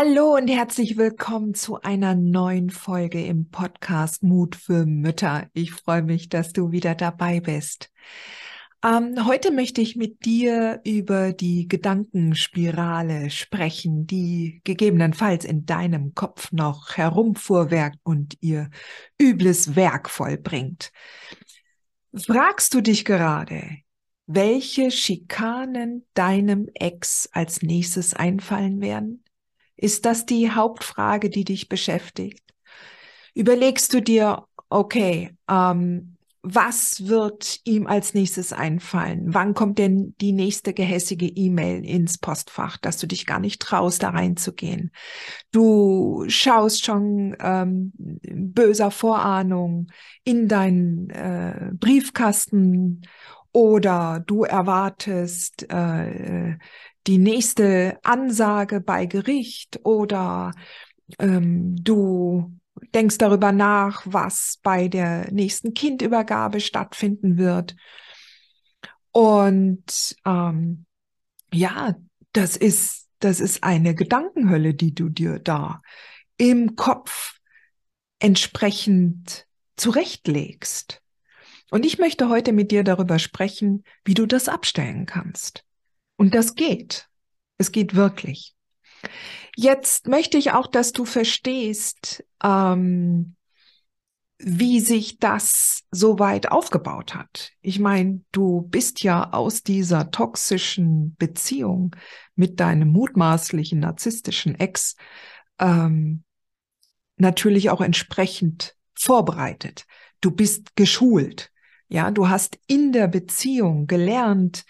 Hallo und herzlich willkommen zu einer neuen Folge im Podcast Mut für Mütter. Ich freue mich, dass du wieder dabei bist. Ähm, heute möchte ich mit dir über die Gedankenspirale sprechen, die gegebenenfalls in deinem Kopf noch herumfuhrwerkt und ihr übles Werk vollbringt. Fragst du dich gerade, welche Schikanen deinem Ex als nächstes einfallen werden? Ist das die Hauptfrage, die dich beschäftigt? Überlegst du dir, okay, ähm, was wird ihm als nächstes einfallen? Wann kommt denn die nächste gehässige E-Mail ins Postfach, dass du dich gar nicht traust, da reinzugehen? Du schaust schon ähm, böser Vorahnung in deinen äh, Briefkasten oder du erwartest äh, die nächste Ansage bei Gericht oder ähm, du denkst darüber nach, was bei der nächsten Kindübergabe stattfinden wird. Und ähm, ja, das ist, das ist eine Gedankenhölle, die du dir da im Kopf entsprechend zurechtlegst. Und ich möchte heute mit dir darüber sprechen, wie du das abstellen kannst. Und das geht. Es geht wirklich. Jetzt möchte ich auch, dass du verstehst, ähm, wie sich das so weit aufgebaut hat. Ich meine, du bist ja aus dieser toxischen Beziehung mit deinem mutmaßlichen narzisstischen Ex ähm, natürlich auch entsprechend vorbereitet. Du bist geschult. Ja, du hast in der Beziehung gelernt,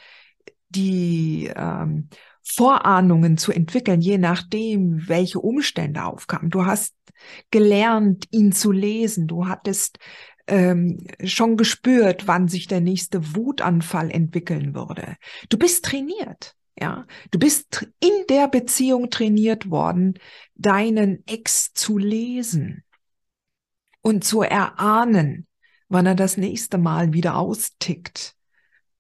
die ähm, Vorahnungen zu entwickeln, je nachdem, welche Umstände aufkamen. Du hast gelernt, ihn zu lesen. Du hattest ähm, schon gespürt, wann sich der nächste Wutanfall entwickeln würde. Du bist trainiert. Ja, du bist in der Beziehung trainiert worden, deinen Ex zu lesen und zu erahnen, wann er das nächste Mal wieder austickt.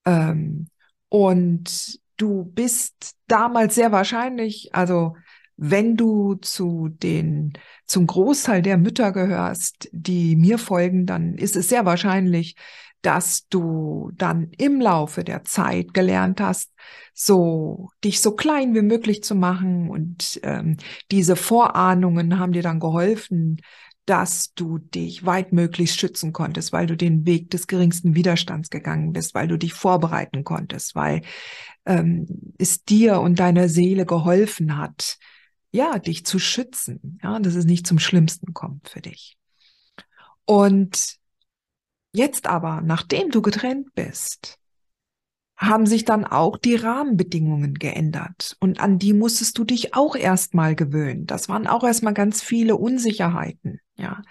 Ähm, und du bist damals sehr wahrscheinlich, also wenn du zu den, zum Großteil der Mütter gehörst, die mir folgen, dann ist es sehr wahrscheinlich, dass du dann im Laufe der Zeit gelernt hast, so dich so klein wie möglich zu machen und ähm, diese Vorahnungen haben dir dann geholfen, dass du dich weitmöglichst schützen konntest, weil du den Weg des geringsten Widerstands gegangen bist, weil du dich vorbereiten konntest, weil ähm, es dir und deiner Seele geholfen hat, ja, dich zu schützen, ja, dass es nicht zum Schlimmsten kommt für dich. Und jetzt aber, nachdem du getrennt bist, haben sich dann auch die Rahmenbedingungen geändert. Und an die musstest du dich auch erstmal gewöhnen. Das waren auch erstmal ganz viele Unsicherheiten. Ja.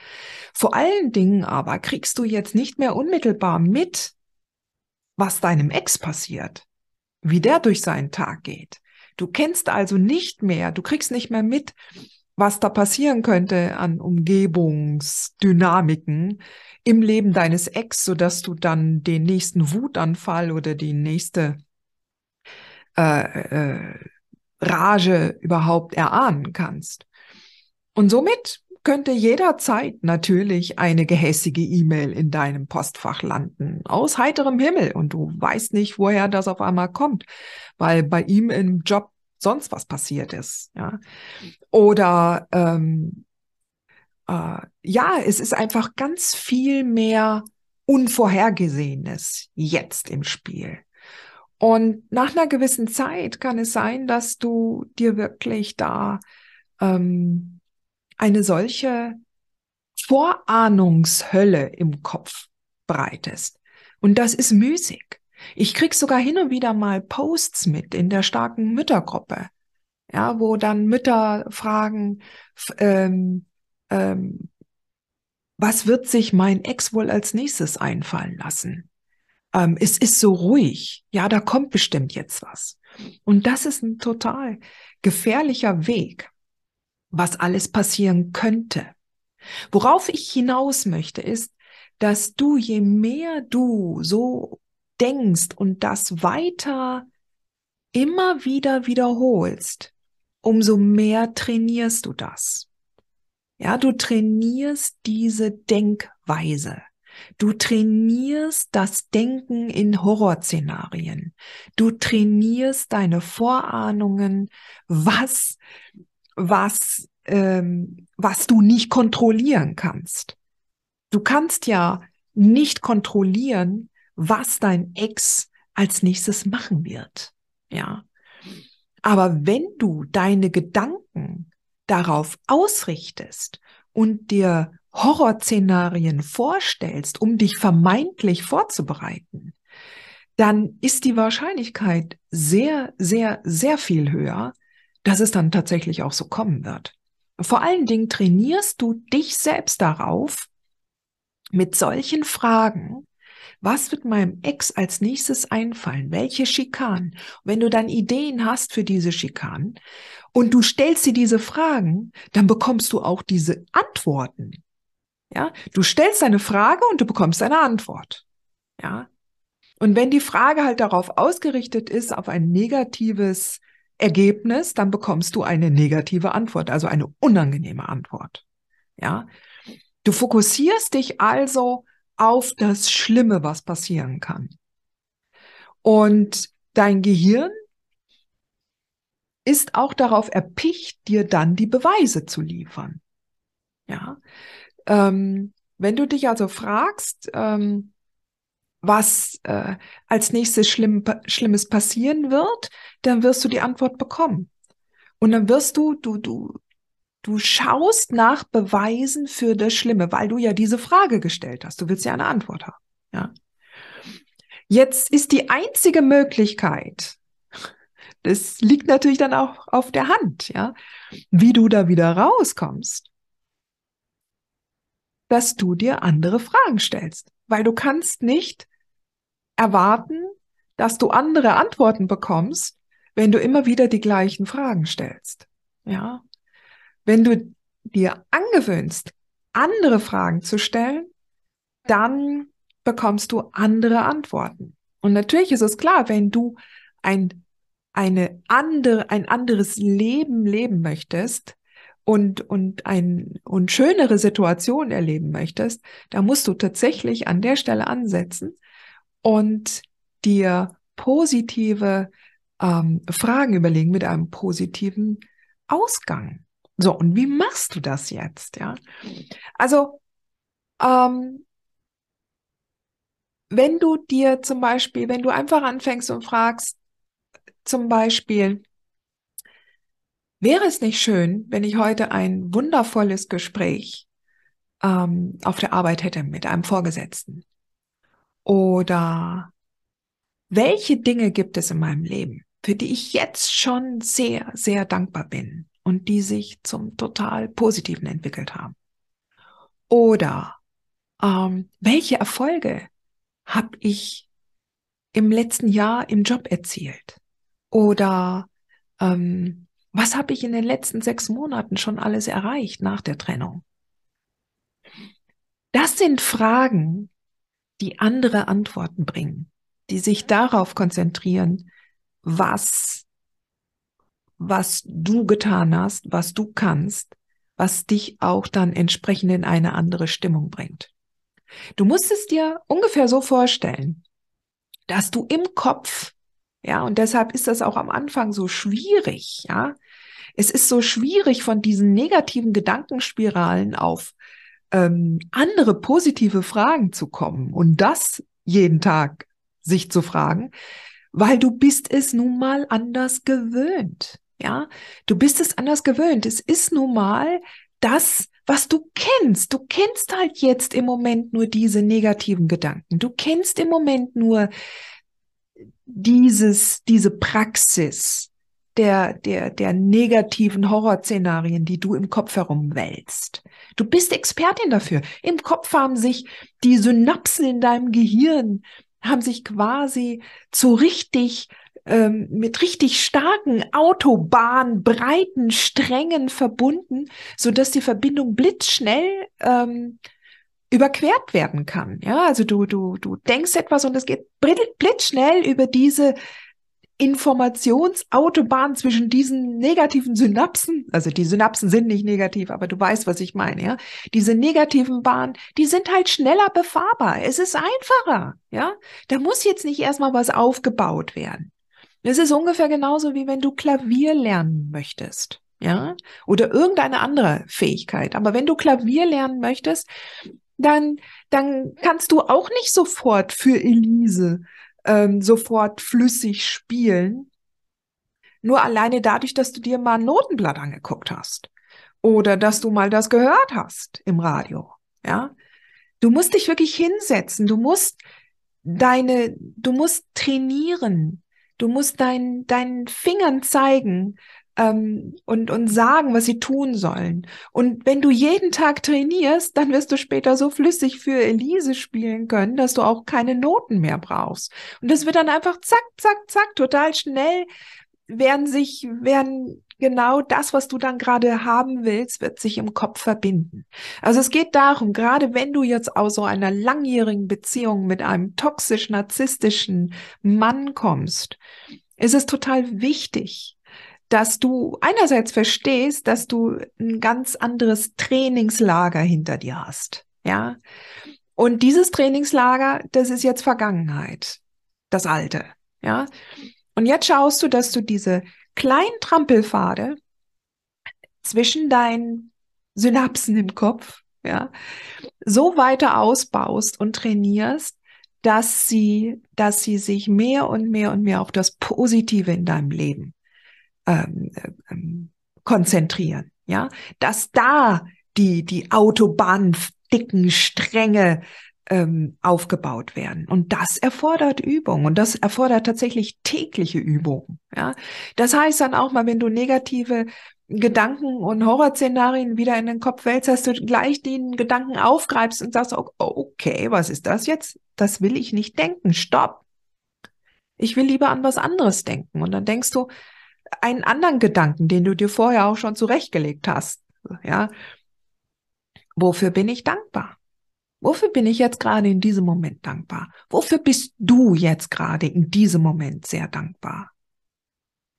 Vor allen Dingen aber kriegst du jetzt nicht mehr unmittelbar mit, was deinem Ex passiert, wie der durch seinen Tag geht. Du kennst also nicht mehr, du kriegst nicht mehr mit, was da passieren könnte an Umgebungsdynamiken im Leben deines Ex, so dass du dann den nächsten Wutanfall oder die nächste äh, äh, Rage überhaupt erahnen kannst. Und somit könnte jederzeit natürlich eine gehässige E-Mail in deinem Postfach landen, aus heiterem Himmel. Und du weißt nicht, woher das auf einmal kommt, weil bei ihm im Job sonst was passiert ist. Ja. Oder ähm, äh, ja, es ist einfach ganz viel mehr Unvorhergesehenes jetzt im Spiel. Und nach einer gewissen Zeit kann es sein, dass du dir wirklich da ähm, eine solche Vorahnungshölle im Kopf breitest. Und das ist müßig. Ich krieg sogar hin und wieder mal Posts mit in der starken Müttergruppe, ja, wo dann Mütter fragen, ähm, ähm, was wird sich mein Ex wohl als nächstes einfallen lassen? Ähm, es ist so ruhig, ja, da kommt bestimmt jetzt was. Und das ist ein total gefährlicher Weg, was alles passieren könnte. Worauf ich hinaus möchte, ist, dass du, je mehr du so denkst und das weiter immer wieder wiederholst, umso mehr trainierst du das. Ja, du trainierst diese Denkweise. Du trainierst das Denken in Horrorszenarien. Du trainierst deine Vorahnungen, was, was, ähm, was du nicht kontrollieren kannst. Du kannst ja nicht kontrollieren, was dein Ex als nächstes machen wird. Ja. Aber wenn du deine Gedanken darauf ausrichtest und dir Horrorszenarien vorstellst, um dich vermeintlich vorzubereiten, dann ist die Wahrscheinlichkeit sehr, sehr, sehr viel höher, dass es dann tatsächlich auch so kommen wird. Vor allen Dingen trainierst du dich selbst darauf, mit solchen Fragen was wird meinem Ex als nächstes einfallen? Welche Schikanen? Wenn du dann Ideen hast für diese Schikanen und du stellst dir diese Fragen, dann bekommst du auch diese Antworten. Ja, du stellst eine Frage und du bekommst eine Antwort. Ja. Und wenn die Frage halt darauf ausgerichtet ist, auf ein negatives Ergebnis, dann bekommst du eine negative Antwort, also eine unangenehme Antwort. Ja. Du fokussierst dich also auf das Schlimme, was passieren kann. Und dein Gehirn ist auch darauf erpicht, dir dann die Beweise zu liefern. Ja, ähm, wenn du dich also fragst, ähm, was äh, als nächstes Schlimm, Schlimmes passieren wird, dann wirst du die Antwort bekommen. Und dann wirst du, du, du Du schaust nach Beweisen für das Schlimme, weil du ja diese Frage gestellt hast. Du willst ja eine Antwort haben. Ja. Jetzt ist die einzige Möglichkeit, das liegt natürlich dann auch auf der Hand, ja, wie du da wieder rauskommst, dass du dir andere Fragen stellst, weil du kannst nicht erwarten, dass du andere Antworten bekommst, wenn du immer wieder die gleichen Fragen stellst. Ja, wenn du dir angewöhnst, andere Fragen zu stellen, dann bekommst du andere Antworten. Und natürlich ist es klar, wenn du ein, eine andere, ein anderes Leben leben möchtest und, und ein, und schönere Situation erleben möchtest, da musst du tatsächlich an der Stelle ansetzen und dir positive ähm, Fragen überlegen mit einem positiven Ausgang. So, und wie machst du das jetzt? Ja, also ähm, wenn du dir zum Beispiel, wenn du einfach anfängst und fragst, zum Beispiel, wäre es nicht schön, wenn ich heute ein wundervolles Gespräch ähm, auf der Arbeit hätte mit einem Vorgesetzten? Oder welche Dinge gibt es in meinem Leben, für die ich jetzt schon sehr, sehr dankbar bin? und die sich zum total Positiven entwickelt haben? Oder ähm, welche Erfolge habe ich im letzten Jahr im Job erzielt? Oder ähm, was habe ich in den letzten sechs Monaten schon alles erreicht nach der Trennung? Das sind Fragen, die andere Antworten bringen, die sich darauf konzentrieren, was was du getan hast, was du kannst, was dich auch dann entsprechend in eine andere Stimmung bringt. Du musst es dir ungefähr so vorstellen, dass du im Kopf, ja, und deshalb ist das auch am Anfang so schwierig, ja. Es ist so schwierig, von diesen negativen Gedankenspiralen auf ähm, andere positive Fragen zu kommen und das jeden Tag sich zu fragen, weil du bist es nun mal anders gewöhnt. Ja, du bist es anders gewöhnt. Es ist nun mal das, was du kennst. Du kennst halt jetzt im Moment nur diese negativen Gedanken. Du kennst im Moment nur dieses, diese Praxis der, der, der negativen Horrorszenarien, die du im Kopf herumwälzt. Du bist Expertin dafür. Im Kopf haben sich die Synapsen in deinem Gehirn haben sich quasi zu richtig ähm, mit richtig starken Autobahnbreiten Strängen verbunden, so dass die Verbindung blitzschnell ähm, überquert werden kann. Ja, also du du du denkst etwas und es geht blitzschnell über diese Informationsautobahn zwischen diesen negativen Synapsen, also die Synapsen sind nicht negativ, aber du weißt, was ich meine, ja. Diese negativen Bahnen, die sind halt schneller befahrbar. Es ist einfacher, ja. Da muss jetzt nicht erstmal was aufgebaut werden. Es ist ungefähr genauso wie wenn du Klavier lernen möchtest, ja, oder irgendeine andere Fähigkeit. Aber wenn du Klavier lernen möchtest, dann, dann kannst du auch nicht sofort für Elise ähm, sofort flüssig spielen. Nur alleine dadurch, dass du dir mal ein Notenblatt angeguckt hast oder dass du mal das gehört hast im Radio. Ja, du musst dich wirklich hinsetzen. Du musst deine, du musst trainieren. Du musst dein, deinen Fingern zeigen, ähm, und, und sagen, was sie tun sollen. Und wenn du jeden Tag trainierst, dann wirst du später so flüssig für Elise spielen können, dass du auch keine Noten mehr brauchst. Und das wird dann einfach zack, zack, zack, total schnell werden sich, werden genau das, was du dann gerade haben willst, wird sich im Kopf verbinden. Also es geht darum, gerade wenn du jetzt aus so einer langjährigen Beziehung mit einem toxisch narzisstischen Mann kommst, ist es total wichtig, dass du einerseits verstehst, dass du ein ganz anderes Trainingslager hinter dir hast. Ja. Und dieses Trainingslager, das ist jetzt Vergangenheit. Das alte. Ja. Und jetzt schaust du, dass du diese kleinen Trampelpfade zwischen deinen Synapsen im Kopf, ja, so weiter ausbaust und trainierst, dass sie, dass sie sich mehr und mehr und mehr auf das Positive in deinem Leben ähm, ähm, konzentrieren. Ja, dass da die, die Autobahndicken Stränge ähm, aufgebaut werden. Und das erfordert Übung und das erfordert tatsächlich tägliche Übung. Ja, das heißt dann auch mal, wenn du negative Gedanken und Horrorszenarien wieder in den Kopf wälzt, dass du gleich den Gedanken aufgreifst und sagst, okay, was ist das jetzt? Das will ich nicht denken. Stopp. Ich will lieber an was anderes denken. Und dann denkst du, einen anderen Gedanken, den du dir vorher auch schon zurechtgelegt hast. Ja. Wofür bin ich dankbar? Wofür bin ich jetzt gerade in diesem Moment dankbar? Wofür bist du jetzt gerade in diesem Moment sehr dankbar?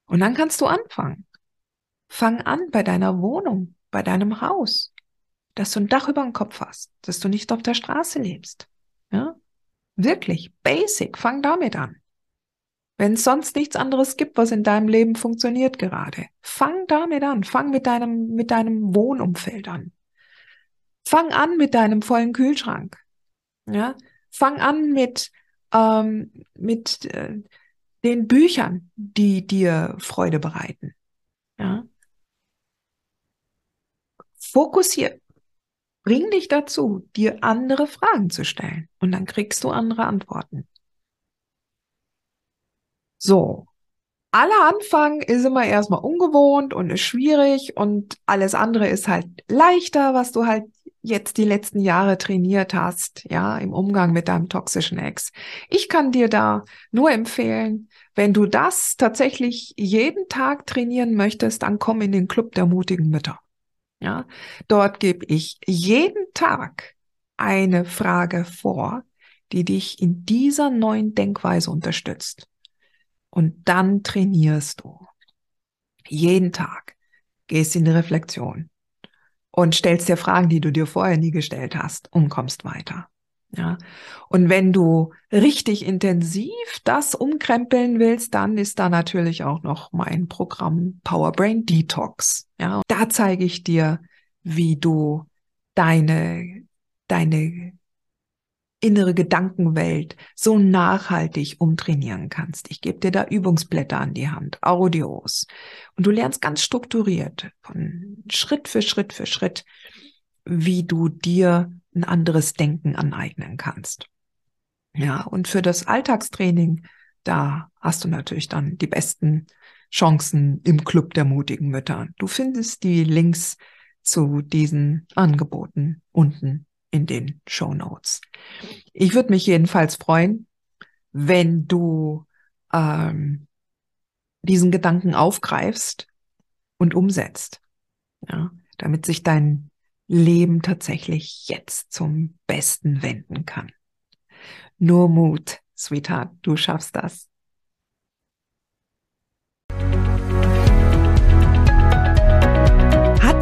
Und dann kannst du anfangen. Fang an bei deiner Wohnung, bei deinem Haus, dass du ein Dach über dem Kopf hast, dass du nicht auf der Straße lebst. Ja? Wirklich, basic, fang damit an. Wenn es sonst nichts anderes gibt, was in deinem Leben funktioniert gerade, fang damit an. Fang mit deinem, mit deinem Wohnumfeld an. Fang an mit deinem vollen Kühlschrank. Ja, fang an mit, ähm, mit äh, den Büchern, die dir Freude bereiten. Ja. Fokussier, bring dich dazu, dir andere Fragen zu stellen und dann kriegst du andere Antworten. So. Aller Anfang ist immer erstmal ungewohnt und ist schwierig und alles andere ist halt leichter, was du halt jetzt die letzten Jahre trainiert hast, ja, im Umgang mit deinem toxischen Ex. Ich kann dir da nur empfehlen, wenn du das tatsächlich jeden Tag trainieren möchtest, dann komm in den Club der mutigen Mütter. Ja, dort gebe ich jeden Tag eine Frage vor, die dich in dieser neuen Denkweise unterstützt. Und dann trainierst du. Jeden Tag gehst in die Reflexion und stellst dir Fragen, die du dir vorher nie gestellt hast und kommst weiter. Ja. Und wenn du richtig intensiv das umkrempeln willst, dann ist da natürlich auch noch mein Programm Power Brain Detox. Ja. Da zeige ich dir, wie du deine, deine innere Gedankenwelt so nachhaltig umtrainieren kannst. Ich gebe dir da Übungsblätter an die Hand, Audios. Und du lernst ganz strukturiert, von Schritt für Schritt für Schritt, wie du dir ein anderes Denken aneignen kannst. Ja, und für das Alltagstraining, da hast du natürlich dann die besten Chancen im Club der mutigen Mütter. Du findest die Links zu diesen Angeboten unten in den Show Notes. Ich würde mich jedenfalls freuen, wenn du ähm, diesen Gedanken aufgreifst und umsetzt, ja, damit sich dein Leben tatsächlich jetzt zum Besten wenden kann. Nur Mut, Sweetheart, du schaffst das.